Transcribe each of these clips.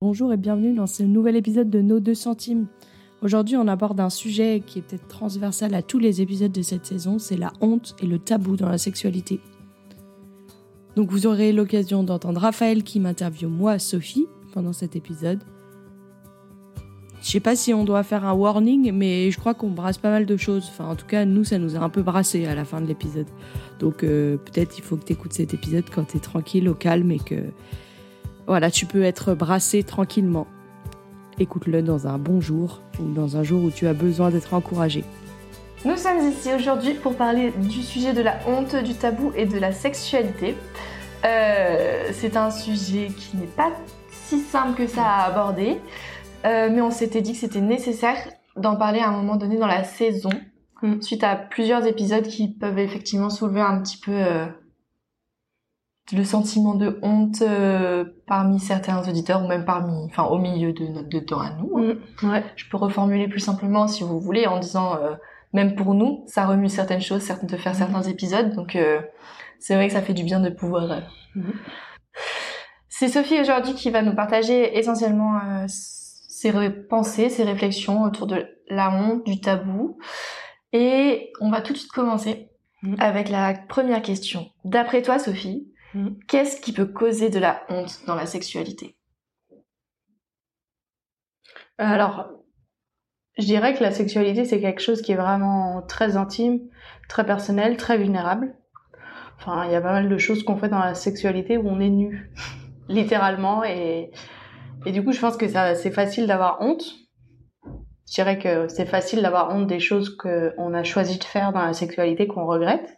Bonjour et bienvenue dans ce nouvel épisode de Nos 2 centimes. Aujourd'hui, on aborde un sujet qui est peut-être transversal à tous les épisodes de cette saison, c'est la honte et le tabou dans la sexualité. Donc vous aurez l'occasion d'entendre Raphaël qui m'interviewe moi, Sophie, pendant cet épisode. Je sais pas si on doit faire un warning, mais je crois qu'on brasse pas mal de choses. Enfin, en tout cas, nous, ça nous a un peu brassé à la fin de l'épisode. Donc euh, peut-être il faut que tu écoutes cet épisode quand tu es tranquille, au calme et que voilà, tu peux être brassé tranquillement. Écoute-le dans un bon jour ou dans un jour où tu as besoin d'être encouragé. Nous sommes ici aujourd'hui pour parler du sujet de la honte, du tabou et de la sexualité. Euh, c'est un sujet qui n'est pas si simple que ça à aborder, euh, mais on s'était dit que c'était nécessaire d'en parler à un moment donné dans la saison, Mm. suite à plusieurs épisodes qui peuvent effectivement soulever un petit peu euh, le sentiment de honte euh, parmi certains auditeurs ou même parmi, enfin au milieu de notre de temps à nous. hein. Ouais. Je peux reformuler plus simplement si vous voulez en disant euh, même pour nous, ça remue certaines choses, certaines de faire certains épisodes, donc euh, c'est vrai que ça fait du bien de pouvoir. euh. Mhm. C'est Sophie aujourd'hui qui va nous partager essentiellement euh, ses pensées, ses réflexions autour de la honte, du tabou, et on va tout de suite commencer Mhm. avec la première question. D'après toi, Sophie, Qu'est-ce qui peut causer de la honte dans la sexualité? Alors, je dirais que la sexualité, c'est quelque chose qui est vraiment très intime, très personnel, très vulnérable. Enfin, il y a pas mal de choses qu'on fait dans la sexualité où on est nu, littéralement, et, et du coup, je pense que c'est facile d'avoir honte. Je dirais que c'est facile d'avoir honte des choses qu'on a choisi de faire dans la sexualité qu'on regrette,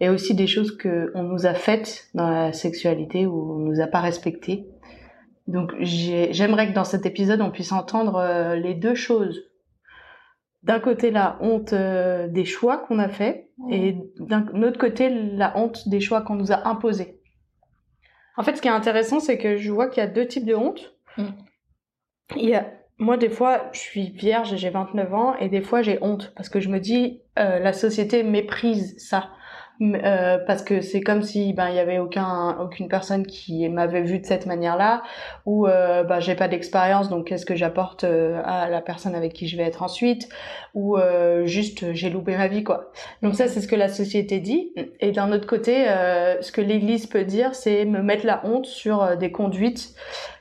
et aussi des choses qu'on nous a faites dans la sexualité où on nous a pas respectées. Donc j'ai- j'aimerais que dans cet épisode, on puisse entendre euh, les deux choses. D'un côté, la honte euh, des choix qu'on a faits, et d'un autre côté, la honte des choix qu'on nous a imposés. En fait, ce qui est intéressant, c'est que je vois qu'il y a deux types de honte. Mm. Il y a, moi, des fois, je suis vierge, j'ai 29 ans, et des fois, j'ai honte, parce que je me dis, euh, la société méprise ça. Euh, parce que c'est comme si ben il y avait aucun aucune personne qui m'avait vu de cette manière-là ou euh, bah j'ai pas d'expérience donc qu'est-ce que j'apporte euh, à la personne avec qui je vais être ensuite ou euh, juste j'ai loupé ma vie quoi. Donc ça c'est ce que la société dit. Et d'un autre côté ce que l'église peut dire c'est me mettre la honte sur des conduites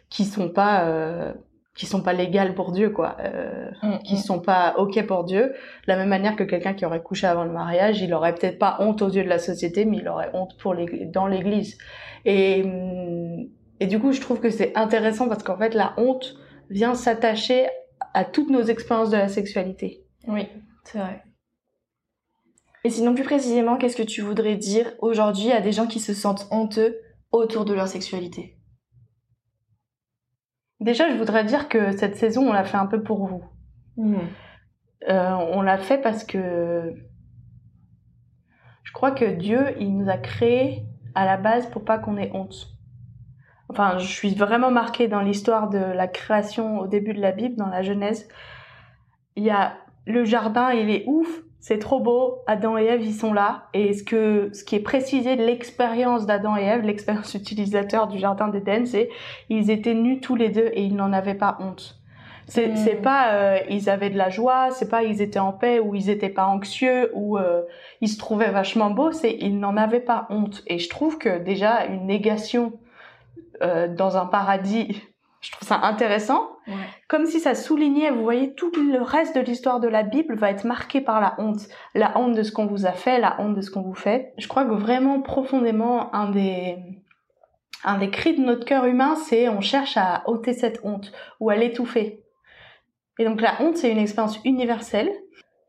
qui sont pas qui sont pas légales pour Dieu quoi. Euh, qui sont pas ok pour Dieu. De la même manière que quelqu'un qui aurait couché avant le mariage il aurait peut-être pas honte aux yeux de la société mais il aurait honte pour dans l'église. Et hum, et du coup je trouve que c'est intéressant parce qu'en fait la honte vient s'attacher à toutes nos expériences de la sexualité. Oui, c'est vrai. Et sinon, plus précisément, qu'est-ce que tu voudrais dire aujourd'hui à des gens qui se sentent honteux autour de leur sexualité? Déjà je voudrais dire que cette saison on l'a fait un peu pour vous Euh, on l'a fait parce que je crois que Dieu, il nous a créés à la base pour pas qu'on ait honte. Enfin, je suis vraiment marquée dans l'histoire de la création au début de la Bible, dans la Genèse. Il y a le jardin, il est ouf, c'est trop beau. Adam et Ève, ils sont là. Et ce que, ce qui est précisé de l'expérience d'Adam et Ève, l'expérience utilisateur du jardin d'Éden, c'est ils étaient nus tous les deux et ils n'en avaient pas honte. C'est Mm. c'est pas euh, ils avaient de la joie, c'est pas ils étaient en paix ou ils étaient pas anxieux ou euh, ils se trouvaient vachement beaux, c'est ils n'en avaient pas honte. Et je trouve que déjà une négation euh, dans un paradis, je trouve ça intéressant. Ouais. Comme si ça soulignait, vous voyez, tout le reste de l'histoire de la Bible va être marqué par la honte. La honte de ce qu'on vous a fait, la honte de ce qu'on vous fait. Je crois que vraiment profondément, un des, un des cris de notre cœur humain, c'est on cherche à ôter cette honte ou à l'étouffer. Et donc la honte, c'est une expérience universelle.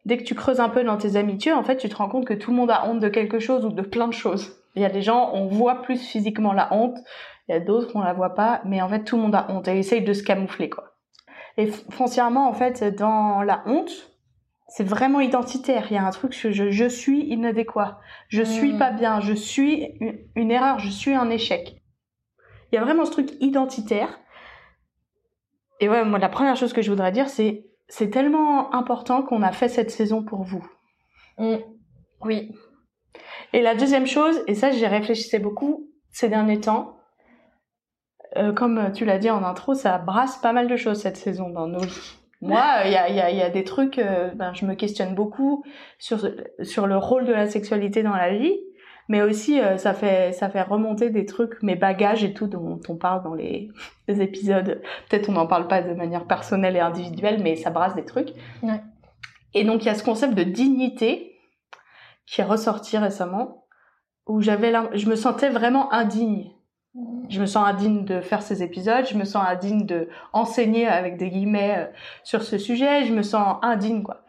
Dès que tu creuses un peu dans tes amitiés, en fait, tu te rends compte que tout le monde a honte de quelque chose ou de plein de choses. Il y a des gens, on voit plus physiquement la honte. Il y a d'autres, on la voit pas. Mais en fait, tout le monde a honte et essaye de se camoufler, quoi. Et foncièrement, en fait, dans la honte, c'est vraiment identitaire. Il y a un truc que je, je suis inadéquat. Je suis Mm. pas bien. Je suis une, une erreur. Je suis un échec. Il y a vraiment ce truc identitaire. Et ouais, moi, la première chose que je voudrais dire, c'est c'est tellement important qu'on a fait cette saison pour vous. Mm. Oui. Et la deuxième chose, et ça j'y réfléchissais beaucoup ces derniers temps, euh, comme tu l'as dit en intro, ça brasse pas mal de choses cette saison dans nos vies. Moi, il y a, y, a, y a, des trucs, euh, ben, je me questionne beaucoup sur, sur le rôle de la sexualité dans la vie, mais aussi euh, ça fait ça fait remonter des trucs, mes bagages et tout dont on parle dans les, les épisodes. Peut-être on n'en parle pas de manière personnelle et individuelle, mais ça brasse des trucs. Ouais. Et donc il y a ce concept de dignité qui est ressorti récemment, où j'avais, je me sentais vraiment indigne je me sens indigne de faire ces épisodes, je me sens indigne de enseigner avec des guillemets euh, sur ce sujet, je me sens indigne quoi.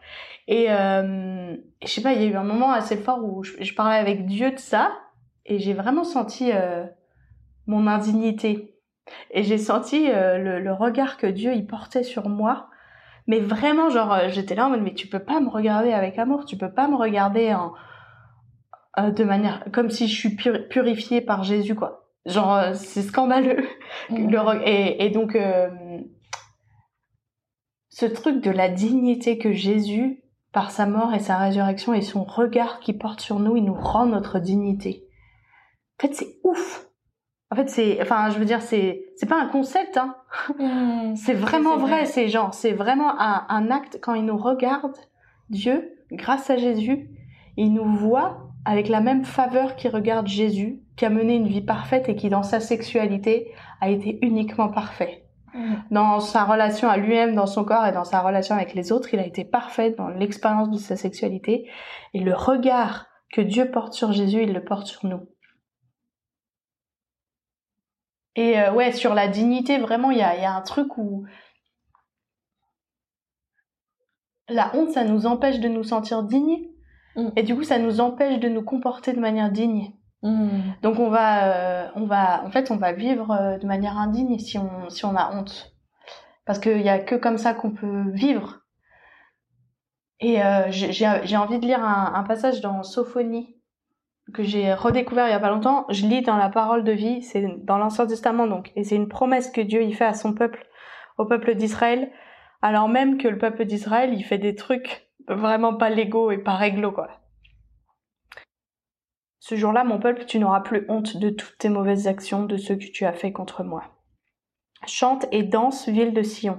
Et euh, je sais pas, il y a eu un moment assez fort où je, parlais avec Dieu de ça et j'ai vraiment senti euh, mon indignité et j'ai senti euh, le, regard que Dieu y portait sur moi. Mais vraiment, genre, j'étais là en mode, mais tu peux pas me regarder avec amour, tu peux pas me regarder en, de manière comme si je suis purifiée par Jésus, quoi. Genre, euh, c'est scandaleux. Mm. et, et, donc, euh, ce truc de la dignité que Jésus, par sa mort et sa résurrection et son regard qui porte sur nous, il nous rend notre dignité. En fait, c'est ouf. En fait, c'est, enfin, je veux dire, c'est, c'est pas un concept, hein. Mm. c'est vraiment vrai. C'est genre, c'est vraiment un, un acte quand il nous regarde, Dieu, grâce à Jésus, il nous voit avec la même faveur qu'il regarde Jésus, qui a mené une vie parfaite et qui, dans sa sexualité, a été uniquement parfait. Mm. Dans sa relation à lui-même, dans son corps et dans sa relation avec les autres, il a été parfait dans l'expérience de sa sexualité. Et le regard que Dieu porte sur Jésus, il le porte sur nous. Et euh, ouais, sur la dignité, vraiment, il y a, y a un truc où la honte, ça nous empêche de nous sentir dignes Mm. Et du coup, ça nous empêche de nous comporter de manière digne. Mm. Donc on va, euh, on va, en fait, on va vivre euh, de manière indigne si on, si on a honte, parce qu'il y a que comme ça qu'on peut vivre. Et euh, j'ai envie de lire un, un, passage dans Sophonie que j'ai redécouvert il y a pas longtemps. Je lis dans la Parole de vie, c'est dans l'Ancien Testament donc, et c'est une promesse que Dieu y fait à son peuple, au peuple d'Israël, alors même que le peuple d'Israël il fait des trucs vraiment pas légaux et pas réglo, quoi. Ce jour-là, mon peuple, tu n'auras plus honte de toutes tes mauvaises actions, de ce que tu as fait contre moi. Chante et danse, ville de Sion.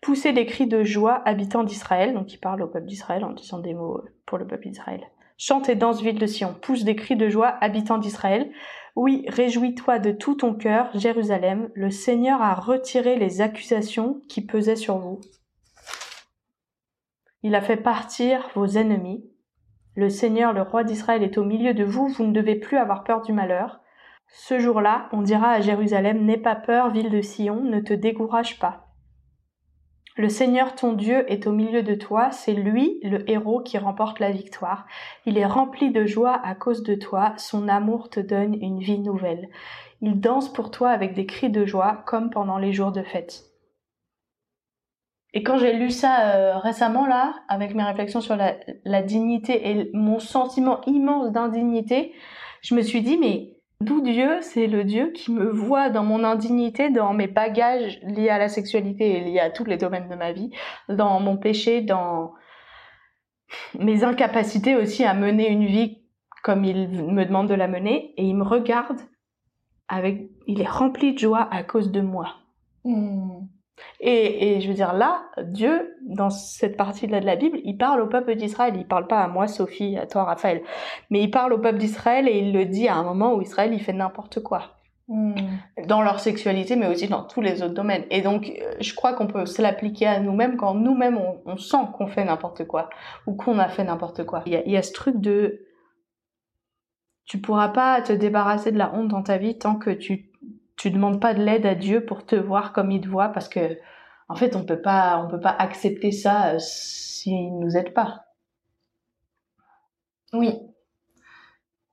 Poussez des cris de joie, habitants d'Israël. Donc il parle au peuple d'Israël en disant des mots pour le peuple d'Israël. Chante et danse, ville de Sion. Pousse des cris de joie, habitants d'Israël. Oui, réjouis-toi de tout ton cœur, Jérusalem. Le Seigneur a retiré les accusations qui pesaient sur vous. Il a fait partir vos ennemis. Le Seigneur, le roi d'Israël, est au milieu de vous, vous ne devez plus avoir peur du malheur. Ce jour-là, on dira à Jérusalem, N'aie pas peur, ville de Sion, ne te décourage pas. Le Seigneur ton Dieu est au milieu de toi, c'est lui le héros qui remporte la victoire. Il est rempli de joie à cause de toi, son amour te donne une vie nouvelle. Il danse pour toi avec des cris de joie comme pendant les jours de fête. Et quand j'ai lu ça euh, récemment, là, avec mes réflexions sur la, dignité et mon sentiment immense d'indignité, je me suis dit, mais d'où Dieu C'est le Dieu qui me voit dans mon indignité, dans mes bagages liés à la sexualité et liés à tous les domaines de ma vie, dans mon péché, dans mes incapacités aussi à mener une vie comme il me demande de la mener, et il me regarde avec, il est rempli de joie à cause de moi. Hmm. Et, et, je veux dire, là, Dieu, dans cette partie-là de la Bible, il parle au peuple d'Israël. Il parle pas à moi, Sophie, à toi, Raphaël. Mais il parle au peuple d'Israël et il le dit à un moment où Israël, il fait n'importe quoi. Hmm. Dans leur sexualité, mais aussi dans tous les autres domaines. Et donc, euh, je crois qu'on peut se l'appliquer à nous-mêmes quand nous-mêmes, on, on, sent qu'on fait n'importe quoi. Ou qu'on a fait n'importe quoi. Il y, a, il y a ce truc de... Tu pourras pas te débarrasser de la honte dans ta vie tant que tu tu demandes pas de l'aide à Dieu pour te voir comme il te voit parce que en fait on peut pas on peut pas accepter ça euh, s'il nous aide pas. Oui.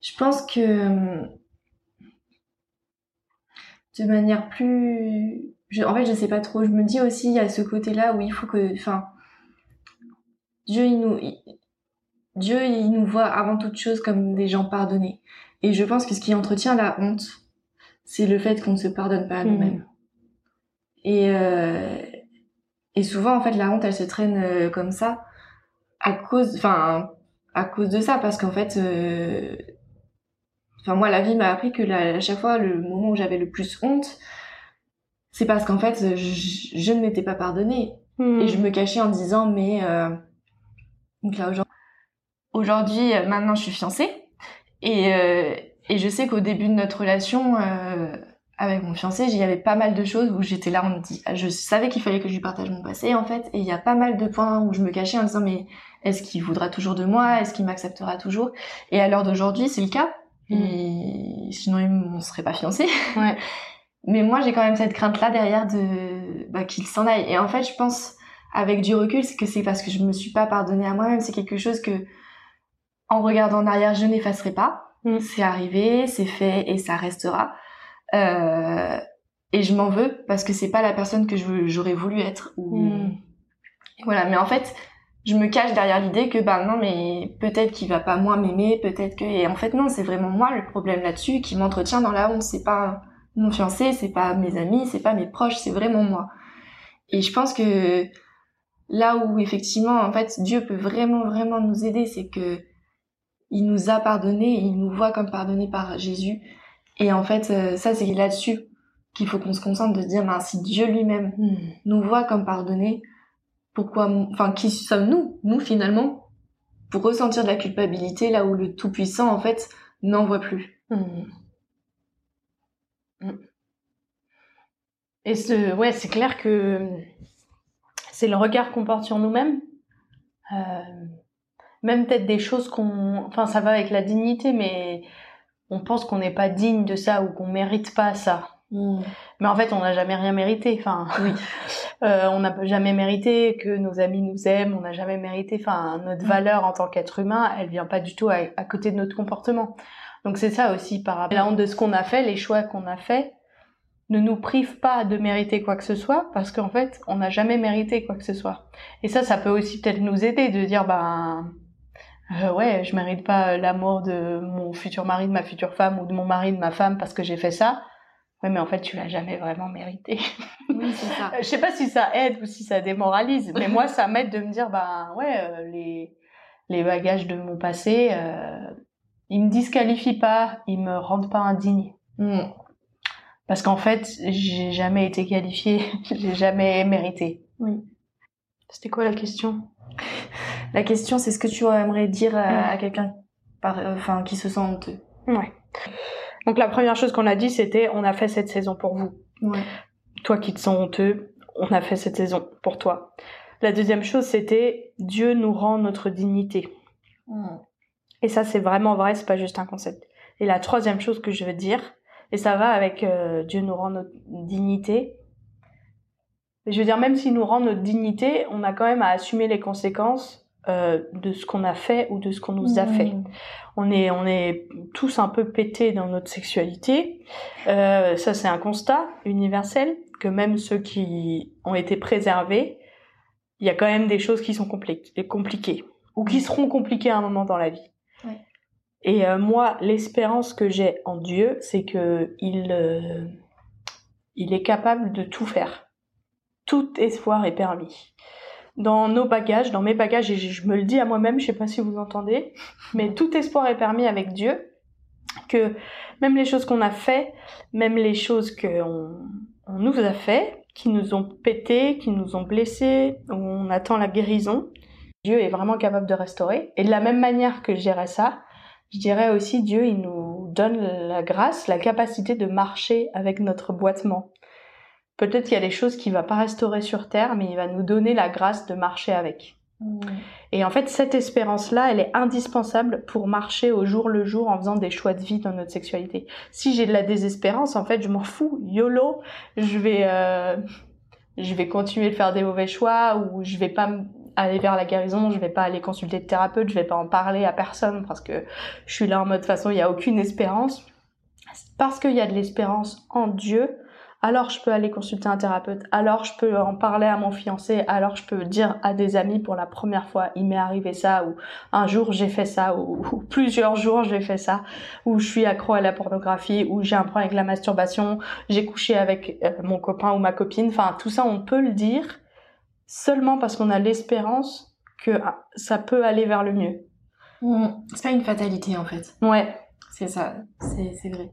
Je pense que de manière plus en fait je sais pas trop, je me dis aussi il y a ce côté-là où il faut que enfin Dieu il nous Dieu il nous voit avant toute chose comme des gens pardonnés. Et je pense que ce qui entretient la honte, c'est le fait qu'on ne se pardonne pas à nous-mêmes. Hmm. Et, euh, et souvent, en fait, la honte, elle se traîne euh, comme ça à cause, enfin, à cause de ça, parce qu'en fait, euh, enfin, moi, la vie m'a appris que à chaque fois, le moment où j'avais le plus honte, c'est parce qu'en fait, je, je ne m'étais pas pardonné. Hmm. Et je me cachais en disant, mais... euh, Donc là, aujourd'hui, aujourd'hui, euh, maintenant, je suis fiancée. Et, euh, et je sais qu'au début de notre relation euh, avec mon fiancé, il y avait pas mal de choses où j'étais là, on me dit, je savais qu'il fallait que je lui partage mon passé, en fait. Et il y a pas mal de points où je me cachais en disant, mais est-ce qu'il voudra toujours de moi? Est-ce qu'il m'acceptera toujours? Et à l'heure d'aujourd'hui, c'est le cas. Et sinon, on serait pas fiancés. Ouais. Mais moi, j'ai quand même cette crainte-là derrière de bah, qu'il s'en aille. Et en fait, je pense, avec du recul, c'est que c'est parce que je me suis pas pardonnée à moi-même. C'est quelque chose que, en regardant en arrière, je n'effacerai pas. Mm. C'est arrivé, c'est fait et ça restera. Euh, et je m'en veux parce que c'est pas la personne que j'aurais voulu être. Mm. Voilà. Mais en fait, je me cache derrière l'idée que bah non, mais peut-être qu'il va pas moins m'aimer, peut-être que. Et en fait, non, c'est vraiment moi le problème là-dessus qui m'entretient dans la honte. C'est pas mon fiancé, c'est pas mes amis, c'est pas mes proches, c'est vraiment moi. Et je pense que là où effectivement, en fait, Dieu peut vraiment, vraiment nous aider, c'est que il nous a pardonné, et il nous voit comme pardonné par Jésus. Et en fait, euh, ça, c'est là-dessus qu'il faut qu'on se concentre de se dire, ben, si Dieu lui-même Hmm. nous voit comme pardonné, pourquoi, enfin, qui sommes-nous, nous finalement, pour ressentir de la culpabilité là où le Tout-Puissant, en fait, n'en voit plus? Hmm. Hmm. Et ce, ouais, c'est clair que c'est le regard qu'on porte sur nous-mêmes. Euh, même peut-être des choses qu'on, enfin, ça va avec la dignité, mais on pense qu'on n'est pas digne de ça ou qu'on mérite pas ça. Mais en fait, on n'a jamais rien mérité. Enfin, Oui. euh, on n'a jamais mérité que nos amis nous aiment. On n'a jamais mérité. Enfin, notre Mm. valeur en tant qu'être humain, elle vient pas du tout à, à côté de notre comportement. Donc c'est ça aussi par rapport à la honte de ce qu'on a fait, les choix qu'on a fait ne nous privent pas de mériter quoi que ce soit parce qu'en fait, on n'a jamais mérité quoi que ce soit. Et ça, ça peut aussi peut-être nous aider de dire ben euh, ouais, je mérite pas l'amour de mon futur mari, de ma future femme ou de mon mari, de ma femme parce que j'ai fait ça. Ouais, mais en fait, tu l'as jamais vraiment mérité. Oui, c'est ça. Euh, Je sais pas si ça aide ou si ça démoralise, mais moi, ça m'aide de me dire, ben ouais, euh, les, les bagages de mon passé, euh, ils me disqualifient pas, ils me rendent pas indigne. Mm. Parce qu'en fait, j'ai jamais été qualifiée, j'ai jamais mérité. Oui. C'était quoi la question? La question, c'est ce que tu aimerais dire à, Mm. à quelqu'un par, euh, enfin, qui se sent honteux. Ouais. Donc la première chose qu'on a dit, c'était, on a fait cette saison pour vous. Ouais. toi qui te sens honteux, on a fait cette saison pour toi. La deuxième chose, c'était Dieu nous rend notre dignité. Et ça, c'est vraiment vrai, c'est pas juste un concept. Et la troisième chose que je veux dire, et ça va avec euh, Dieu nous rend notre dignité. Je veux dire, même s'il nous rend notre dignité, on a quand même à assumer les conséquences euh, de ce qu'on a fait ou de ce qu'on nous a fait. On est, on est tous un peu pétés dans notre sexualité. Euh, ça, c'est un constat universel que même ceux qui ont été préservés, il y a quand même des choses qui sont compli- compliquées ou qui seront compliquées à un moment dans la vie. Ouais. Et euh, moi, l'espérance que j'ai en Dieu, c'est que il, euh, il est capable de tout faire. Tout espoir est permis. Dans nos bagages, dans mes bagages, et je me le dis à moi-même, je sais pas si vous entendez, mais tout espoir est permis avec Dieu. Que même les choses qu'on a fait, même les choses qu'on on nous a fait, qui nous ont pété, qui nous ont blessés, où on attend la guérison, Dieu est vraiment capable de restaurer. Et de la même manière que je dirais ça, je dirais aussi Dieu, il nous donne la grâce, la capacité de marcher avec notre boitement. Peut-être qu'il y a des choses qu'il va pas restaurer sur terre, mais il va nous donner la grâce de marcher avec. Et en fait, cette espérance-là, elle est indispensable pour marcher au jour le jour en faisant des choix de vie dans notre sexualité. Si j'ai de la désespérance, en fait, je m'en fous. YOLO, je vais, euh, je vais continuer de faire des mauvais choix ou je vais pas aller vers la guérison, je vais pas aller consulter de thérapeute, je vais pas en parler à personne parce que je suis là en mode de toute façon, il y a aucune espérance. Parce qu'il y a de l'espérance en Dieu, alors je peux aller consulter un thérapeute, alors je peux en parler à mon fiancé, alors je peux dire à des amis pour la première fois, il m'est arrivé ça, ou un jour j'ai fait ça, ou, ou plusieurs jours j'ai fait ça, ou je suis accro à la pornographie, ou j'ai un problème avec la masturbation, j'ai couché avec euh, mon copain ou ma copine, enfin tout ça on peut le dire seulement parce qu'on a l'espérance que ah, ça peut aller vers le mieux. Mm. C'est pas une fatalité en fait. Ouais, C'est ça, c'est vrai.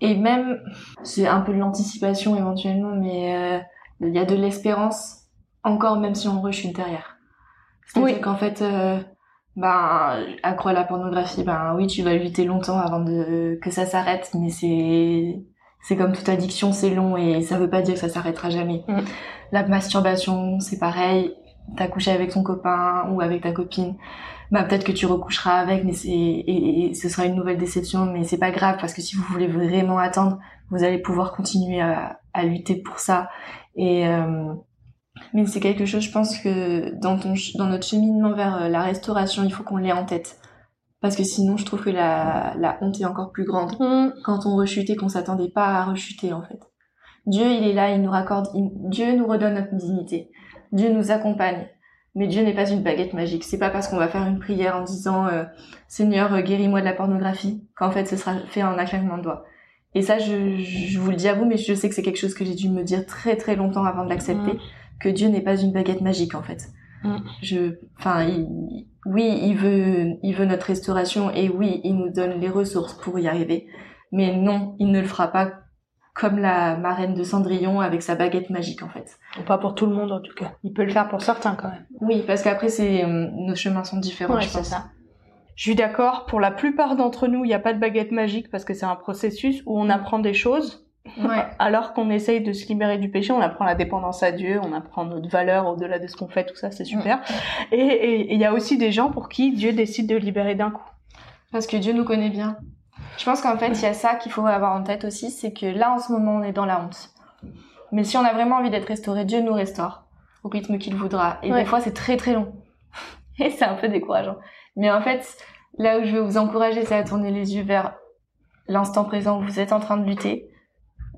Et même, c'est un peu de l'anticipation éventuellement, mais euh, il y a de l'espérance encore même si on rechute derrière. C'est-à-dire qu'en fait, euh, ben, accro à la pornographie, ben oui, tu vas lutter longtemps avant de que ça s'arrête, mais c'est c'est comme toute addiction, c'est long et ça veut pas dire que ça s'arrêtera jamais. Mm. La masturbation, c'est pareil. T'as couché avec ton copain ou avec ta copine, bah peut-être que tu recoucheras avec, mais c'est et, ce sera une nouvelle déception, mais c'est pas grave parce que si vous voulez vraiment attendre, vous allez pouvoir continuer à, à lutter pour ça. Et euh, mais c'est quelque chose, je pense que dans ton dans notre cheminement vers euh, la restauration, il faut qu'on l'ait en tête. Parce que sinon, je trouve que la, la honte est encore plus grande quand on rechute et qu'on s'attendait pas à rechuter, en fait. Dieu, il est là, il nous raccorde, Dieu nous redonne notre dignité. Dieu nous accompagne. Mais Dieu n'est pas une baguette magique. C'est pas parce qu'on va faire une prière en disant euh, Seigneur, euh, guéris-moi de la pornographie qu'en fait ce sera fait en un claquement de doigts. Et ça, je, je, vous le dis à vous, mais je sais que c'est quelque chose que j'ai dû me dire très très longtemps avant de l'accepter, mm. que Dieu n'est pas une baguette magique en fait. Mm. Je, enfin, oui, il veut, il veut notre restauration et oui, il nous donne les ressources pour y arriver. Mais non, il ne le fera pas comme la marraine de Cendrillon avec sa baguette magique en fait. Pas pour tout le monde en tout cas. Il peut le faire pour certains quand même. Oui, parce qu'après c'est euh, nos chemins sont différents. je pense. Ça. Je suis d'accord. Pour la plupart d'entre nous, il n'y a pas de baguette magique parce que c'est un processus où on apprend des choses. Ouais. Alors qu'on essaye de se libérer du péché, on apprend la dépendance à Dieu, on apprend notre valeur au-delà de ce qu'on fait, tout ça, c'est super. Et il y a aussi des gens pour qui Dieu décide de libérer d'un coup. Parce que Dieu nous connaît bien. Je pense qu'en fait, il y a ça qu'il faut avoir en tête aussi, c'est que là, en ce moment, on est dans la honte. Mais si on a vraiment envie d'être restauré, Dieu nous restaure au rythme qu'il voudra. Et des fois, c'est très très long. Et c'est un peu décourageant. Mais en fait, là où je veux vous encourager, c'est à tourner les yeux vers l'instant présent où vous êtes en train de lutter,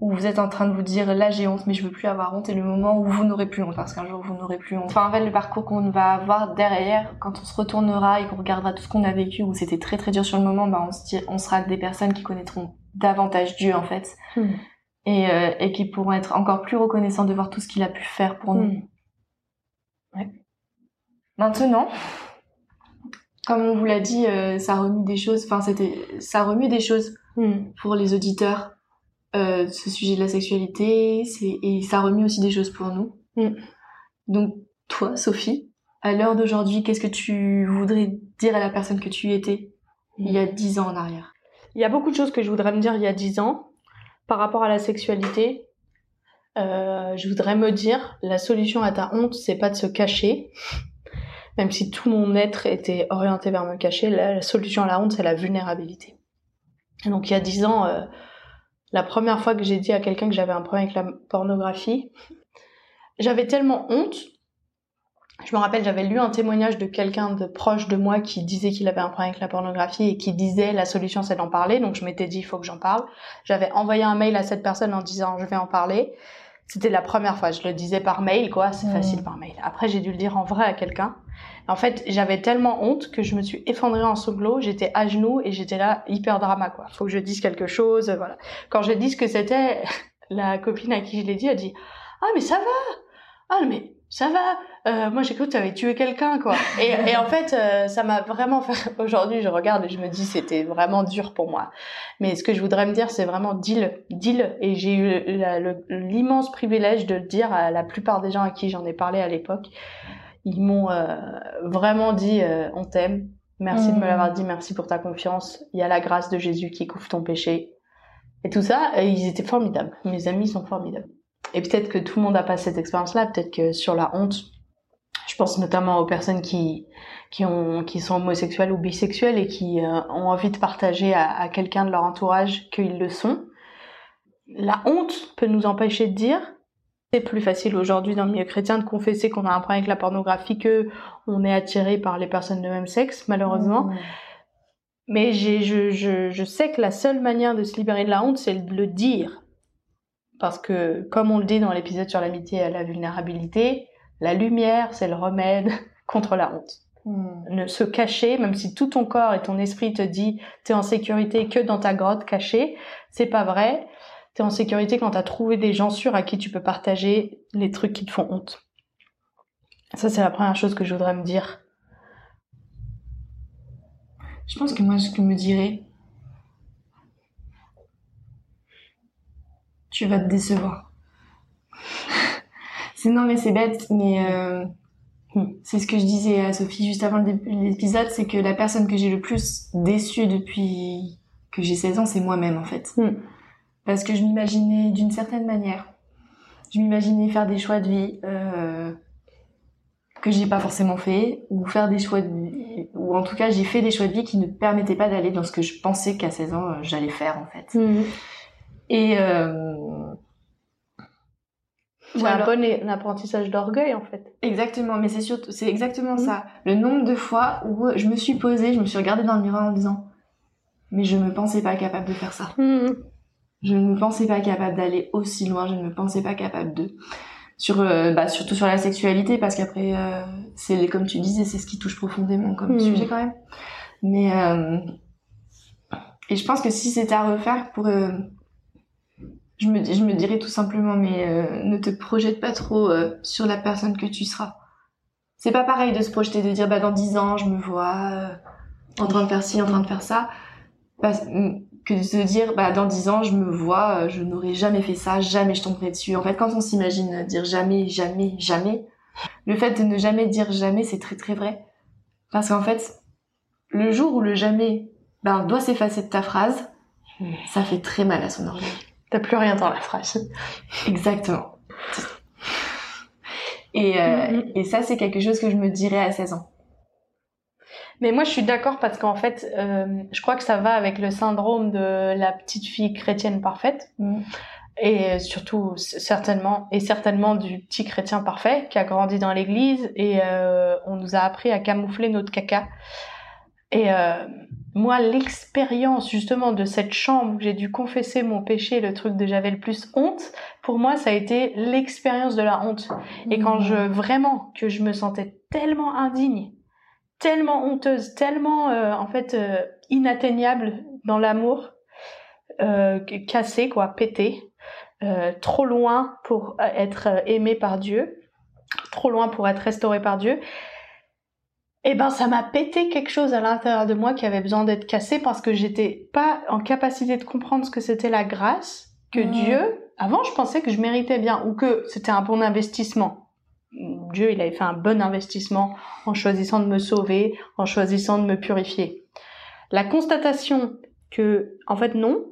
où vous êtes en train de vous dire là j'ai honte mais je veux plus avoir honte et le moment où vous n'aurez plus honte parce qu'un jour vous n'aurez plus honte. Enfin en fait le parcours qu'on va avoir derrière quand on se retournera et qu'on regardera tout ce qu'on a vécu où c'était très très dur sur le moment, bah on, se on sera des personnes qui connaîtront davantage Dieu en fait hmm. et, euh, et qui pourront être encore plus reconnaissants de voir tout ce qu'il a pu faire pour nous. Hmm. Ouais. Maintenant, comme on vous l'a dit, euh, ça remue des choses. Enfin c'était, ça remue des choses hmm. pour les auditeurs euh, ce sujet de la sexualité, et ça remet aussi des choses pour nous. Mm. Donc toi, Sophie, à l'heure d'aujourd'hui, qu'est-ce que tu voudrais dire à la personne que tu étais il y a dix ans en arrière? Il y a beaucoup de choses que je voudrais me dire il y a dix ans par rapport à la sexualité. Euh, je voudrais me dire la solution à ta honte, c'est pas de se cacher. Même si tout mon être était orienté vers me cacher, la, solution à la honte, c'est la vulnérabilité. donc il y a dix ans, euh, la première fois que j'ai dit à quelqu'un que j'avais un problème avec la pornographie, j'avais tellement honte. Je me rappelle, j'avais lu un témoignage de quelqu'un de proche de moi qui disait qu'il avait un problème avec la pornographie et qui disait la solution c'est d'en parler. Donc je m'étais dit il faut que j'en parle. J'avais envoyé un mail à cette personne en disant je vais en parler. C'était la première fois, je le disais par mail quoi, c'est mmh. facile par mail. Après j'ai dû le dire en vrai à quelqu'un. En fait, j'avais tellement honte que je me suis effondrée en sanglots, j'étais à genoux et j'étais là hyper drama quoi. Faut que je dise quelque chose, voilà. Quand je dis ce que c'était, la copine à qui je l'ai dit a dit "Ah mais ça va. Ah mais ça va. Euh, moi j'ai cru que tu avais tué quelqu'un quoi." Et, en fait, euh, ça m'a vraiment fait aujourd'hui, je regarde et je me dis c'était vraiment dur pour moi. Mais ce que je voudrais me dire c'est vraiment dis-le, dis-le et j'ai eu l'immense privilège de le dire à la plupart des gens à qui j'en ai parlé à l'époque ils m'ont euh, vraiment dit on t'aime, merci de me l'avoir mmh. dit, merci pour ta confiance, il y a la grâce de Jésus qui couvre ton péché. Et tout ça, et ils étaient formidables. Mes amis sont formidables. Et peut-être que tout le monde n'a pas cette expérience-là, peut-être que sur la honte, je pense notamment aux personnes qui qui ont qui sont homosexuelles ou bisexuelles et qui euh, ont envie de partager à, à quelqu'un de leur entourage qu'ils le sont. La honte peut nous empêcher de dire c'est plus facile aujourd'hui dans le milieu chrétien de confesser qu'on a un problème avec la pornographie que on est attiré par les personnes de même sexe, malheureusement. Mmh. Mais je, je, je sais que la seule manière de se libérer de la honte, c'est de le dire. Parce que, comme on le dit dans l'épisode sur l'amitié et la vulnérabilité, la lumière, c'est le remède contre la honte. Mmh. Ne se cacher, même si tout ton corps et ton esprit te dit t'es en sécurité que dans ta grotte cachée, c'est pas vrai t'es en sécurité quand t'as trouvé des gens sûrs à qui tu peux partager les trucs qui te font honte. Ça, c'est la première chose que je voudrais me dire. Je pense que moi, ce que je me dirais, tu vas te décevoir. c'est non mais c'est bête, mais euh, c'est ce que je disais à Sophie juste avant l'épisode, c'est que la personne que j'ai le plus déçue depuis que j'ai 16 ans, c'est moi-même en fait. Hmm. Parce que je m'imaginais d'une certaine manière. Je m'imaginais faire des choix de vie euh, que j'ai pas forcément fait, ou faire des choix de vie, ou en tout cas j'ai fait des choix de vie qui ne permettaient pas d'aller dans ce que je pensais qu'à 16 ans euh, j'allais faire en fait. Hmm. Et euh, C'est ou un bon apprentissage d'orgueil en fait. Exactement, mais c'est surtout, c'est exactement Mhm. ça. Le nombre de fois où je me suis posée, je me suis regardée dans le miroir en me disant, mais je me pensais pas capable de faire ça. Je ne me pensais pas capable d'aller aussi loin, je ne me pensais pas capable de. Sur, euh, bah, surtout sur la sexualité, parce qu'après, euh, c'est comme tu disais, c'est ce qui touche profondément comme Mhm. sujet quand même. Mais euh, et je pense que si c'était à refaire, pour, euh, je me, je me dirais tout simplement, mais euh, ne te projette pas trop euh, sur la personne que tu seras. C'est pas pareil de se projeter, de dire bah dans 10 ans je me vois euh, en train de faire ci, en train de faire ça, Parce- que de se dire bah dans 10 ans je me vois, euh, je n'aurais jamais fait ça, jamais je tomberai dessus. En fait quand on s'imagine dire jamais, jamais, jamais, le fait de ne jamais dire jamais c'est très très vrai. Parce qu'en fait, le jour où le jamais ben, doit s'effacer de ta phrase, Hmm. ça fait très mal à son orgueil. T'as plus rien dans la phrase. Exactement. Et, euh, Mhm. et ça, c'est quelque chose que je me dirais à 16 ans. Mais moi, je suis d'accord parce qu'en fait, euh, je crois que ça va avec le syndrome de la petite fille chrétienne parfaite. Et surtout, certainement, et certainement du petit chrétien parfait qui a grandi dans l'église et euh, on nous a appris à camoufler notre caca. Et moi, l'expérience justement de cette chambre où j'ai dû confesser mon péché, le truc de j'avais le plus honte, pour moi, ça a été l'expérience de la honte. Et quand je vraiment que je me sentais tellement indigne, tellement honteuse, tellement euh, en fait euh, inatteignable dans l'amour, euh, cassée quoi, pétée, euh, trop loin pour être aimée par Dieu, trop loin pour être restaurée par Dieu. Et ben ça m'a pété quelque chose à l'intérieur de moi qui avait besoin d'être cassé parce que j'étais pas en capacité de comprendre ce que c'était la grâce que Mhm. Dieu. Avant je pensais que je méritais bien ou que c'était un bon investissement. Dieu, il avait fait un bon investissement en choisissant de me sauver, en choisissant de me purifier. La constatation que, en fait, non,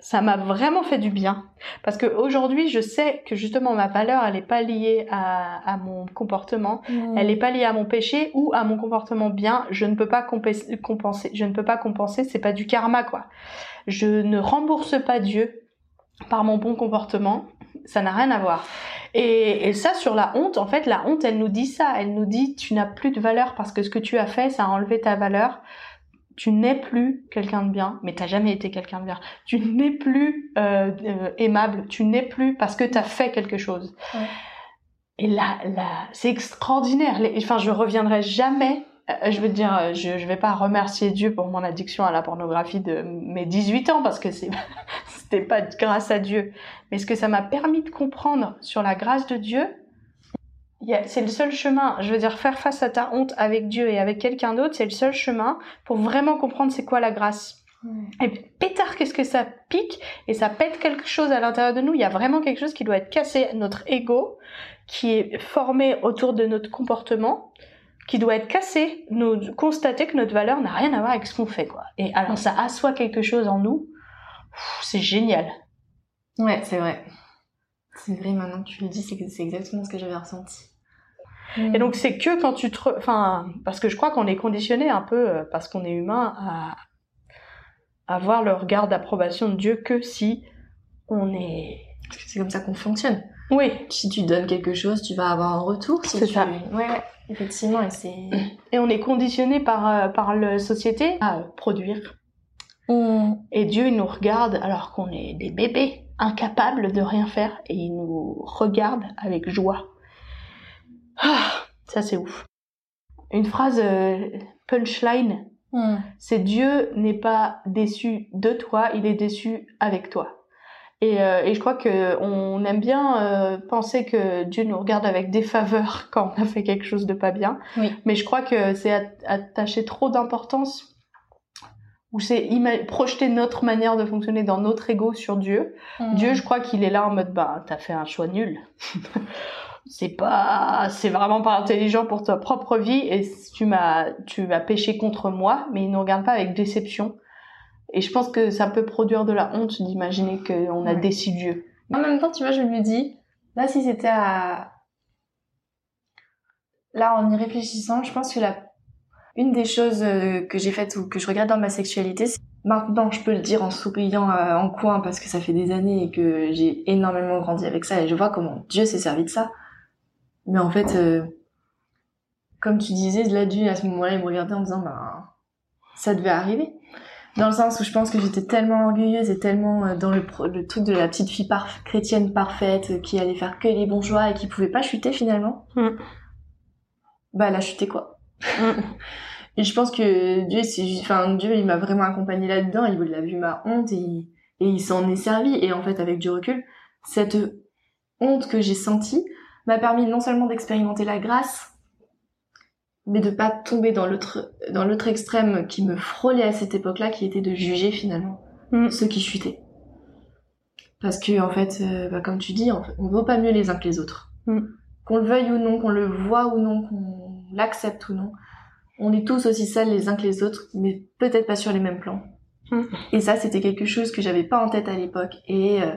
ça m'a vraiment fait du bien. Parce que aujourd'hui, je sais que justement ma valeur, elle n'est pas liée à, à mon comportement, elle n'est pas liée à mon péché ou à mon comportement bien. Je ne peux pas compenser. Je ne peux pas compenser. C'est pas du karma, quoi. Je ne rembourse pas Dieu par mon bon comportement. Ça n'a rien à voir. Et, et ça, sur la honte, en fait, la honte, elle nous dit ça. Elle nous dit, tu n'as plus de valeur parce que ce que tu as fait, ça a enlevé ta valeur. Tu n'es plus quelqu'un de bien, mais t'as jamais été quelqu'un de bien. Tu n'es plus euh, euh, aimable. Tu n'es plus parce que tu as fait quelque chose. Ouais. Et là, là, c'est extraordinaire. Les- Enfin, je reviendrai jamais. euh, Je veux dire, je, je vais pas remercier Dieu pour mon addiction à la pornographie de mes 18 ans parce que c'est, c'était pas grâce à Dieu. Mais ce que ça m'a permis de comprendre sur la grâce de Dieu, c'est le seul chemin. Je veux dire, faire face à ta honte avec Dieu et avec quelqu'un d'autre, c'est le seul chemin pour vraiment comprendre c'est quoi la grâce. Et pétard, qu'est-ce que ça pique et ça pète quelque chose à l'intérieur de nous. Il y a vraiment quelque chose qui doit être cassé, notre ego, qui est formé autour de notre comportement, qui doit être cassé, nous constater que notre valeur n'a rien à voir avec ce qu'on fait, quoi. Et alors ça assoit quelque chose en nous. C'est génial. Ouais, c'est vrai. C'est vrai, maintenant que tu le dis, c'est exactement ce que j'avais ressenti. Et donc c'est que quand tu te, enfin, parce que je crois qu'on est conditionné un peu euh, parce qu'on est humain à avoir le regard d'approbation de Dieu que si on est, Parce que c'est comme ça qu'on fonctionne. oui, Si tu donnes quelque chose, tu vas avoir un retour. Si C'est tu- ça. Ouais, effectivement, et c'est... et on est conditionné par euh, par la société à produire. Et Dieu, il nous regarde alors qu'on est des bébés, incapables de rien faire, et il nous regarde avec joie. Ah, ça c'est ouf. Une phrase euh, punchline, c'est Dieu n'est pas déçu de toi, il est déçu avec toi. Et, euh, et je crois que on aime bien euh, penser que Dieu nous regarde avec des faveurs quand on a fait quelque chose de pas bien. Oui. Mais je crois que c'est at- attacher trop d'importance Ou c'est projeter notre manière de fonctionner dans notre ego sur Dieu. Mm. Dieu, je crois qu'il est là en mode, bah, t'as fait un choix nul. c'est pas, c'est vraiment pas intelligent pour ta propre vie et tu m'as, tu as péché contre moi, mais il ne regarde pas avec déception. Et je pense que ça peut produire de la honte d'imaginer qu'on a Ouais. déçu Dieu. En même temps, tu vois, je me dis, là, si c'était à. Là, en y réfléchissant, je pense que la... une des choses euh, que j'ai faites ou que je regrette dans ma sexualité, c'est maintenant, je peux le dire en souriant euh, en coin parce que ça fait des années et que j'ai énormément grandi avec ça et je vois comment Dieu s'est servi de ça. Mais en fait, euh, comme tu disais, là, Dieu, à ce moment-là, il me regardait en me disant, ben, ça devait arriver. Dans le sens où je pense que j'étais tellement orgueilleuse et tellement euh, dans le, le truc de la petite fille parf- chrétienne parfaite euh, qui allait faire que les bons choix et qui pouvait pas chuter finalement. Mm. Bah elle a chuté quoi. Mm. et je pense que Dieu, enfin Dieu, il m'a vraiment accompagnée là-dedans. Il a vu ma honte et, il- et il s'en est servi. Et en fait, avec du recul, cette honte que j'ai sentie m'a permis non seulement d'expérimenter la grâce, mais de pas tomber dans l'autre dans l'autre extrême qui me frôlait à cette époque-là, qui était de juger finalement Mm. ceux qui chutaient. Parce que en fait, euh, bah, comme tu dis, en fait, on vaut pas mieux les uns que les autres. Mm. Qu'on le veuille ou non, qu'on le voit ou non, qu'on l'accepte ou non, on est tous aussi sales les uns que les autres, mais peut-être pas sur les mêmes plans. Mm. Et ça, c'était quelque chose que j'avais pas en tête à l'époque, et euh,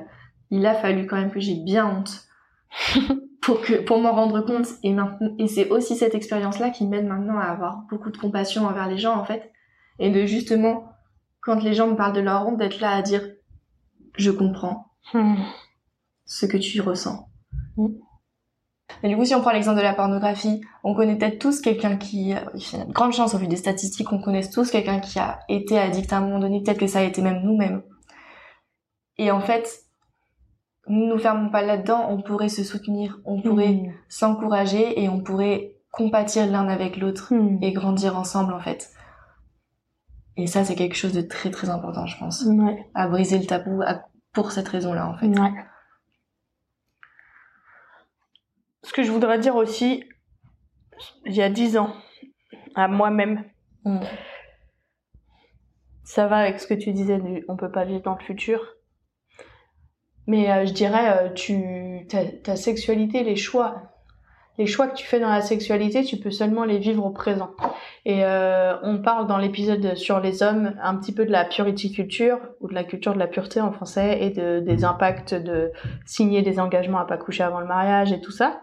il a fallu quand même que j'ai bien honte pour que pour m'en rendre compte et maintenant et c'est aussi cette expérience là qui m'aide maintenant à avoir beaucoup de compassion envers les gens en fait et de justement quand les gens me parlent de leur honte d'être là à dire je comprends Mm. ce que tu ressens Mm. et du coup si on prend l'exemple de la pornographie on connaît peut-être tous quelqu'un qui il y a de grandes chances au vu des statistiques qu'on connaisse tous quelqu'un qui a été addict à un moment donné peut-être que ça a été même nous-mêmes et en fait nous nous fermons pas là-dedans, on pourrait se soutenir, on pourrait Mm. s'encourager et on pourrait compatir l'un avec l'autre Mm. et grandir ensemble en fait. Et ça c'est quelque chose de très très important je pense, Ouais. à briser le tabou à- pour cette raison-là en fait. Ouais. Ce que je voudrais dire aussi, il y a dix ans, à moi-même, Mm. ça va avec ce que tu disais du on peut pas vivre dans le futur. Mais euh, je dirais, euh, tu, ta, sexualité, les choix, les choix que tu fais dans la sexualité, tu peux seulement les vivre au présent. Et euh, on parle dans l'épisode sur les hommes un petit peu de la puriticulture ou de la culture de la pureté en français et de, des impacts de signer des engagements à pas coucher avant le mariage et tout ça.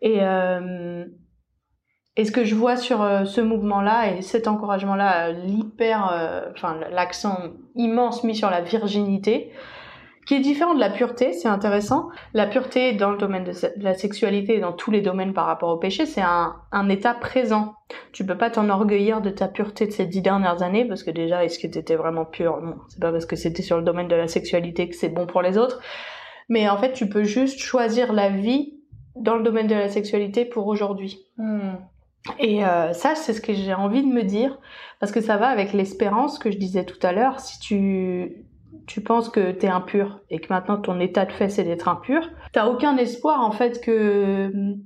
Et, ce que je vois sur ce mouvement-là et cet encouragement-là, l'hyper, l'accent immense mis sur la virginité, qui est différent de la pureté, c'est intéressant. La pureté dans le domaine de, la sexualité et dans tous les domaines par rapport au péché, c'est un, un état présent. Tu peux pas t'enorgueillir de ta pureté de ces dix dernières années, parce que déjà, est-ce que t'étais vraiment pure? Non, c'est pas parce que c'était sur le domaine de la sexualité que c'est bon pour les autres. Mais en fait, tu peux juste choisir la vie dans le domaine de la sexualité pour aujourd'hui. Mm. Et euh, ça, c'est ce que j'ai envie de me dire, parce que ça va avec l'espérance que je disais tout à l'heure. Si tu, tu penses que t'es impur et que maintenant ton état de fait c'est d'être impur, t'as aucun espoir en fait que hum,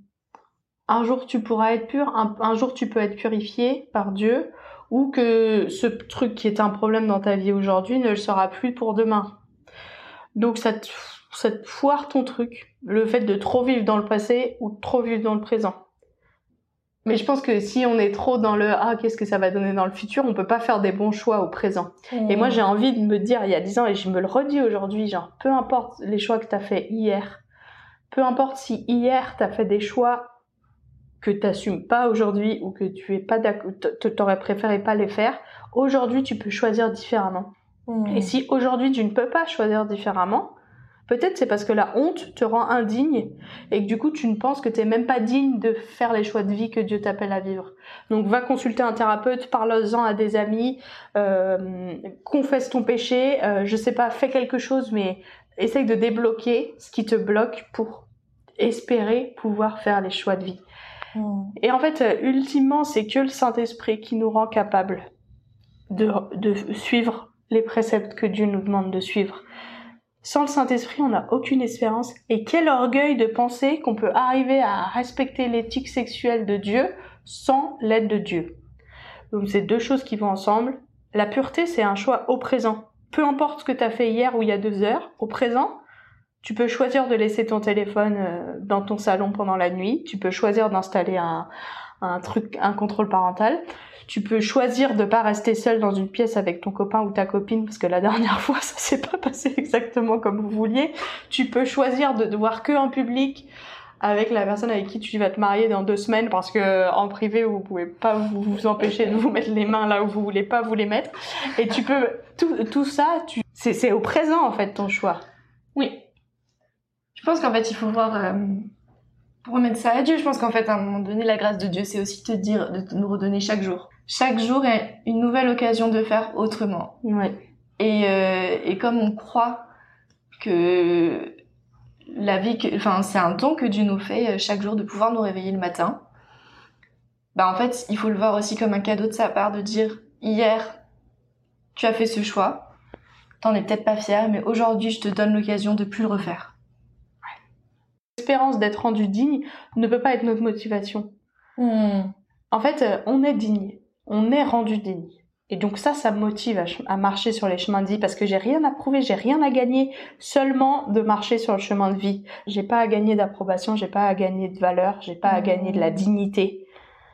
un jour tu pourras être pur, un, jour tu peux être purifié par Dieu, ou que ce truc qui est un problème dans ta vie aujourd'hui ne le sera plus pour demain. Donc ça te, foire ton truc, le fait de trop vivre dans le passé ou trop vivre dans le présent. Mais je pense que si on est trop dans le ah qu'est-ce que ça va donner dans le futur, on peut pas faire des bons choix au présent. Et moi j'ai envie de me dire il y a 10 ans et je me le redis aujourd'hui, genre peu importe les choix que t'as fait hier, peu importe si hier t'as fait des choix que t'assumes pas aujourd'hui ou que tu es pas t'aurais préféré pas les faire, aujourd'hui tu peux choisir différemment. Mm. Et si aujourd'hui tu ne peux pas choisir différemment, peut-être c'est parce que la honte te rend indigne et que du coup tu ne penses que tu n'es même pas digne de faire les choix de vie que Dieu t'appelle à vivre. Donc va consulter un thérapeute, parle-en à des amis, euh, confesse ton péché, euh, je sais pas, fais quelque chose, mais essaye de débloquer ce qui te bloque pour espérer pouvoir faire les choix de vie. Mm. Et en fait, ultimement, c'est que le Saint-Esprit qui nous rend capables de, de suivre les préceptes que Dieu nous demande de suivre. Sans le Saint-Esprit, on n'a aucune espérance. Et quel orgueil de penser qu'on peut arriver à respecter l'éthique sexuelle de Dieu sans l'aide de Dieu. Donc c'est deux choses qui vont ensemble. La pureté, c'est un choix au présent. Peu importe ce que tu as fait hier ou il y a deux heures, au présent, tu peux choisir de laisser ton téléphone euh, dans ton salon pendant la nuit. Tu peux choisir d'installer un, un truc, un contrôle parental. Tu peux choisir de pas rester seul dans une pièce avec ton copain ou ta copine parce que la dernière fois ça s'est pas passé exactement comme vous vouliez. Tu peux choisir de, voir que en public avec la personne avec qui tu vas te marier dans deux semaines parce que en privé vous pouvez pas vous, empêcher de vous mettre les mains là où vous voulez pas vous les mettre et tu peux tout, tout ça tu c'est c'est au présent en fait ton choix Oui. Je pense qu'en fait, il faut voir. euh, pour remettre ça à Dieu, je pense qu'en fait, à un moment donné, la grâce de Dieu, c'est aussi te dire, de nous redonner chaque jour. Chaque jour est une nouvelle occasion de faire autrement. ouais Et, euh, et comme on croit que la vie, que, enfin, c'est un don que Dieu nous fait euh, chaque jour de pouvoir nous réveiller le matin, bah en fait, il faut le voir aussi comme un cadeau de sa part de dire hier, tu as fait ce choix, t'en es peut-être pas fier, mais aujourd'hui, je te donne l'occasion de plus le refaire. L'espérance d'être rendu digne ne peut pas être notre motivation. En fait euh, on est digne. On est rendu digne. Et donc ça ça me motive à, à marcher sur les chemins de vie parce que j'ai rien à prouver j'ai rien à gagner seulement de marcher sur le chemin de vie. J'ai pas à gagner d'approbation j'ai pas à gagner de valeur j'ai pas à gagner de la dignité.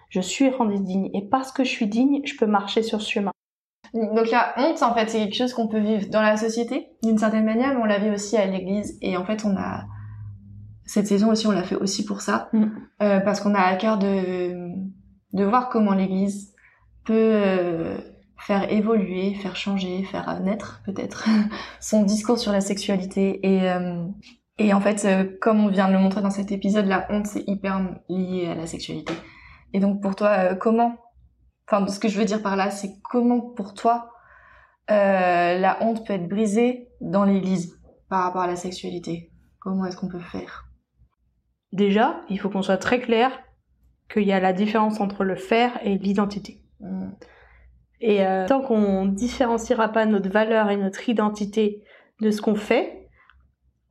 Je suis rendu digne et parce que je suis digne je peux marcher sur ce chemin. Donc la honte, en fait, c'est quelque chose qu'on peut vivre dans la société, d'une certaine manière, mais on la vit aussi à l'église. Et en fait, on a cette saison aussi, on l'a fait aussi pour ça, Mm. Euh, parce qu'on a à cœur de de voir comment l'église peut euh, faire évoluer, faire changer, faire naître peut-être son discours sur la sexualité. Et euh, et en fait, euh, comme on vient de le montrer dans cet épisode, la honte c'est hyper lié à la sexualité. Et donc pour toi, euh, comment Enfin, ce que je veux dire par là, c'est comment pour toi euh, la honte peut être brisée dans l'Église par rapport à la sexualité? Comment est-ce qu'on peut faire? Déjà il faut qu'on soit très clair qu'il y a la différence entre le faire et l'identité Mm. Et euh, tant qu'on différenciera pas notre valeur et notre identité de ce qu'on fait,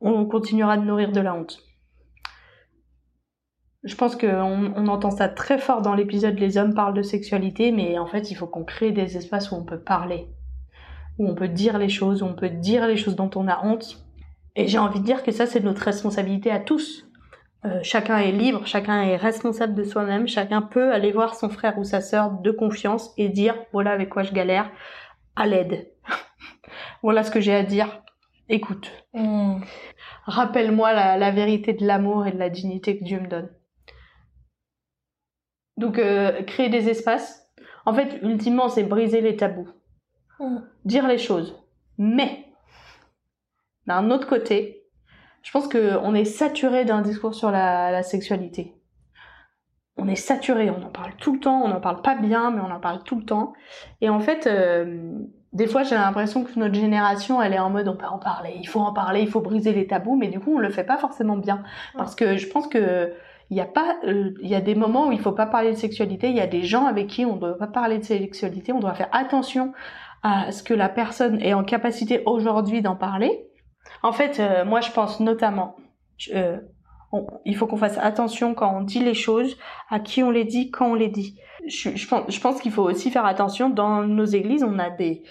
on continuera de nourrir de la honte. Je pense qu'on on entend ça très fort dans l'épisode Les hommes parlent de sexualité, mais en fait, il faut qu'on crée des espaces où on peut parler, où on peut dire les choses, où on peut dire les choses dont on a honte. Et j'ai envie de dire que ça, c'est notre responsabilité à tous. Euh, chacun est libre, chacun est responsable de soi-même, chacun peut aller voir son frère ou sa sœur de confiance et dire voilà avec quoi je galère, à l'aide. voilà ce que j'ai à dire, écoute. Rappelle-moi la, la vérité de l'amour et de la dignité que Dieu me donne. Donc euh, créer des espaces. En fait, ultimement, c'est briser les tabous. Mm. Dire les choses. Mais, d'un autre côté, je pense qu'on est saturé d'un discours sur la, la sexualité. On est saturé, on en parle tout le temps, on n'en parle pas bien, mais on en parle tout le temps. Et en fait, euh, des fois, j'ai l'impression que notre génération, elle est en mode on peut en parler, il faut en parler, il faut briser les tabous, mais du coup, on le fait pas forcément bien. Parce que je pense que il y a pas, euh, il y a des moments où il faut pas parler de sexualité, il y a des gens avec qui on doit pas parler de sexualité, on doit faire attention à ce que la personne est en capacité aujourd'hui d'en parler. En fait, euh, moi, je pense notamment, euh, il faut qu'on fasse attention quand on dit les choses, à qui on les dit, quand on les dit. Je, je pense, je pense qu'il faut aussi faire attention. Dans nos églises, on a des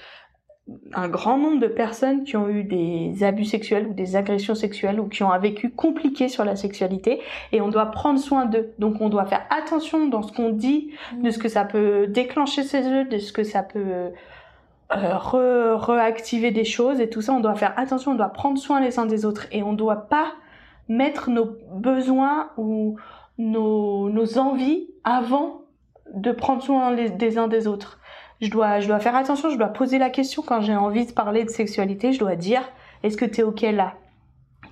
un grand nombre de personnes qui ont eu des abus sexuels ou des agressions sexuelles ou qui ont un vécu compliqué sur la sexualité et on doit prendre soin d'eux. Donc on doit faire attention dans ce qu'on dit, de ce que ça peut déclencher chez eux, de ce que ça peut euh, re- reactiver des choses et tout ça. On doit faire attention, on doit prendre soin les uns des autres et on doit pas mettre nos besoins ou nos, nos envies avant de prendre soin les- des uns des autres. Je dois, je dois faire attention, je dois poser la question quand j'ai envie de parler de sexualité, je dois dire est-ce que tu es OK là?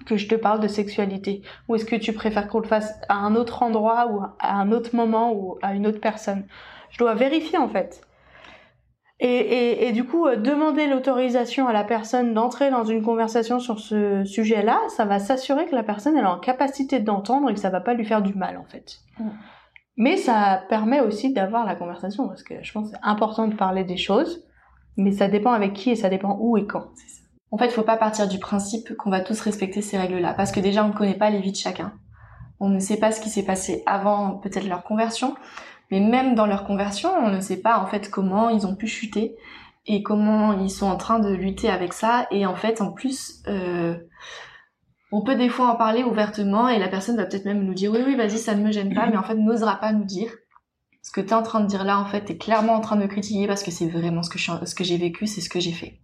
Que je te parle de sexualité Ou est-ce que tu préfères qu'on le fasse à un autre endroit ou à un autre moment ou à une autre personne? Je dois vérifier en fait. Et, et, et du coup, euh, demander l'autorisation à la personne d'entrer dans une conversation sur ce sujet-là, ça va s'assurer que la personne elle est en capacité d'entendre et que ça va pas lui faire du mal en fait. Mm. Mais ça permet aussi d'avoir la conversation parce que je pense que c'est important de parler des choses, mais ça dépend avec qui et ça dépend où et quand. En fait, faut pas partir du principe qu'on va tous respecter ces règles-là, parce que déjà, on ne connaît pas les vies de chacun. On ne sait pas ce qui s'est passé avant peut-être leur conversion, mais même dans leur conversion, on ne sait pas en fait comment ils ont pu chuter. et comment ils sont en train de lutter avec ça. Et en fait, en plus, euh, on peut des fois en parler ouvertement et la personne va peut-être même nous dire oui, oui, vas-y, ça ne me gêne pas, mais en fait, n'osera pas nous dire. Ce que tu es en train de dire là, en fait, tu es clairement en train de me critiquer parce que c'est vraiment ce que, je, ce que j'ai vécu, c'est ce que j'ai fait.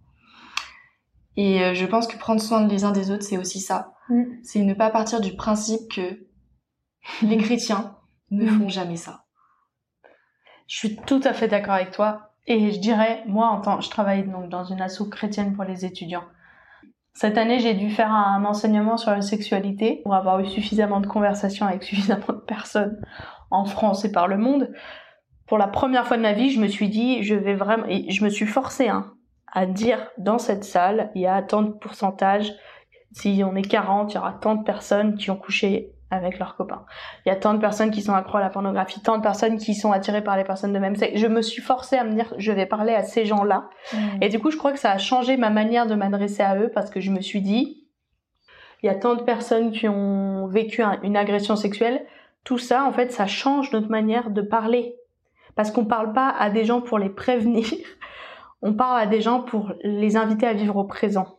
Et euh, je pense que prendre soin des uns des autres, c'est aussi ça. Mm. C'est ne pas partir du principe que les chrétiens ne Mm. font jamais ça. Je suis tout à fait d'accord avec toi. Et je dirais, moi, en tant, je travaille donc dans une asso chrétienne pour les étudiants. Cette année, j'ai dû faire un enseignement sur la sexualité pour avoir eu suffisamment de conversations avec suffisamment de personnes en France et par le monde. Pour la première fois de ma vie, je me suis dit, je vais vraiment, et je me suis forcée hein, à dire dans cette salle, il y a tant de pourcentage. Si on est 40, il y aura tant de personnes qui ont couché avec leurs copains. Il y a tant de personnes qui sont accro à la pornographie, tant de personnes qui sont attirées par les personnes de même sexe. Je me suis forcée à me dire, je vais parler à ces gens-là. Et du coup, je crois que ça a changé ma manière de m'adresser à eux parce que je me suis dit, il y a tant de personnes qui ont vécu un- une agression sexuelle. Tout ça, en fait, ça change notre manière de parler. Parce qu'on parle pas à des gens pour les prévenir. On parle à des gens pour les inviter à vivre au présent.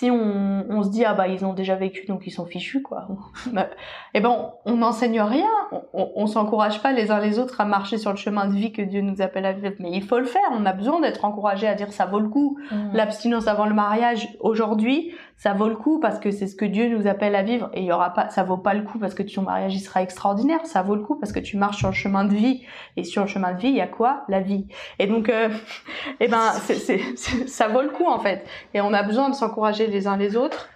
Si on, on se dit ah bah ils ont déjà vécu donc ils sont fichus quoi. Bah, eh ben on n'enseigne rien, on, on s'encourage pas les uns les autres à marcher sur le chemin de vie que Dieu nous appelle à vivre. Mais il faut le faire, on a besoin d'être encouragé à dire ça vaut le coup. Mm. L'abstinence avant le mariage aujourd'hui, ça vaut le coup parce que c'est ce que Dieu nous appelle à vivre et il y aura pas, ça vaut pas le coup parce que ton mariage il sera extraordinaire. Ça vaut le coup parce que tu marches sur le chemin de vie et sur le chemin de vie il y a quoi? La vie. Et donc, euh, eh ben ça vaut le coup en fait. Et on a besoin de s'encourager les uns les autres.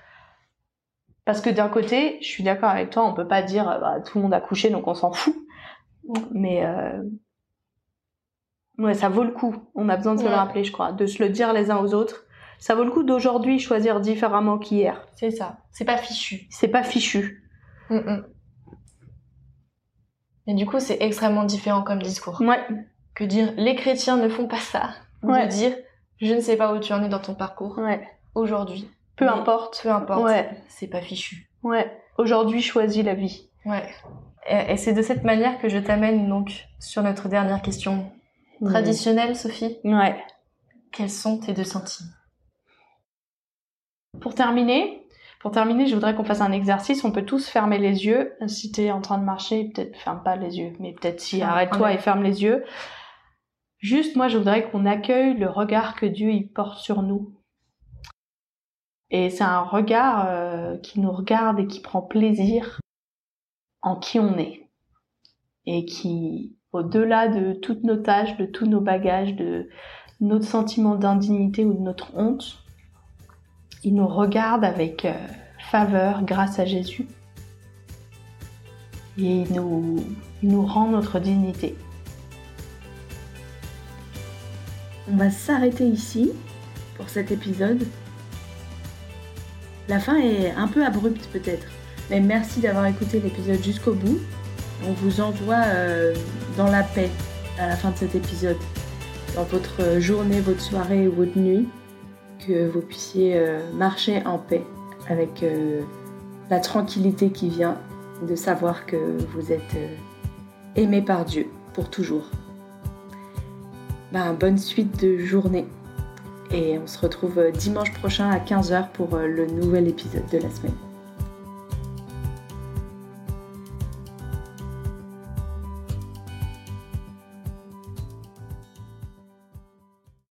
Parce que d'un côté, je suis d'accord avec toi, on peut pas dire euh, bah, tout le monde a couché donc on s'en fout. Mais euh, ouais, ça vaut le coup. On a besoin de se le rappeler, je crois, de se le dire les uns aux autres. Ça vaut le coup d'aujourd'hui choisir différemment qu'hier. C'est ça. C'est pas fichu. C'est pas fichu. Mm, mm. Et du coup, c'est extrêmement différent comme discours. Ouais, Que dire les chrétiens ne font pas ça. Ou Ouais. de dire je ne sais pas où tu en es dans ton parcours ouais. aujourd'hui. Peu Mais importe. Peu importe. Ouais. C'est pas fichu. Ouais. Aujourd'hui, choisis la vie. Ouais. Et, et c'est de cette manière que je t'amène donc sur notre dernière question traditionnelle, Sophie. Ouais. Quels sont tes deux sentiments? Pour terminer, pour terminer, je voudrais qu'on fasse un exercice. On peut tous fermer les yeux. Si t'es en train de marcher, peut-être ferme pas les yeux, mais peut-être si Ah, arrête-toi et ferme les yeux. Juste, moi, je voudrais qu'on accueille le regard que Dieu il porte sur nous. Et c'est un regard euh, qui nous regarde et qui prend plaisir en qui on est. Et qui, au-delà de toutes nos tâches, de tous nos bagages, de notre sentiment d'indignité ou de notre honte, il nous regarde avec euh, faveur grâce à Jésus. Et il nous, rend notre dignité. On va s'arrêter ici pour cet épisode. La fin est un peu abrupte peut-être, mais merci d'avoir écouté l'épisode jusqu'au bout. On vous envoie euh, dans la paix à la fin de cet épisode, dans votre journée, votre soirée ou votre nuit, que vous puissiez euh, marcher en paix avec euh, la tranquillité qui vient de savoir que vous êtes euh, aimé par Dieu pour toujours. Ben, bonne suite de journée. Et on se retrouve dimanche prochain à 15h pour le nouvel épisode de la semaine.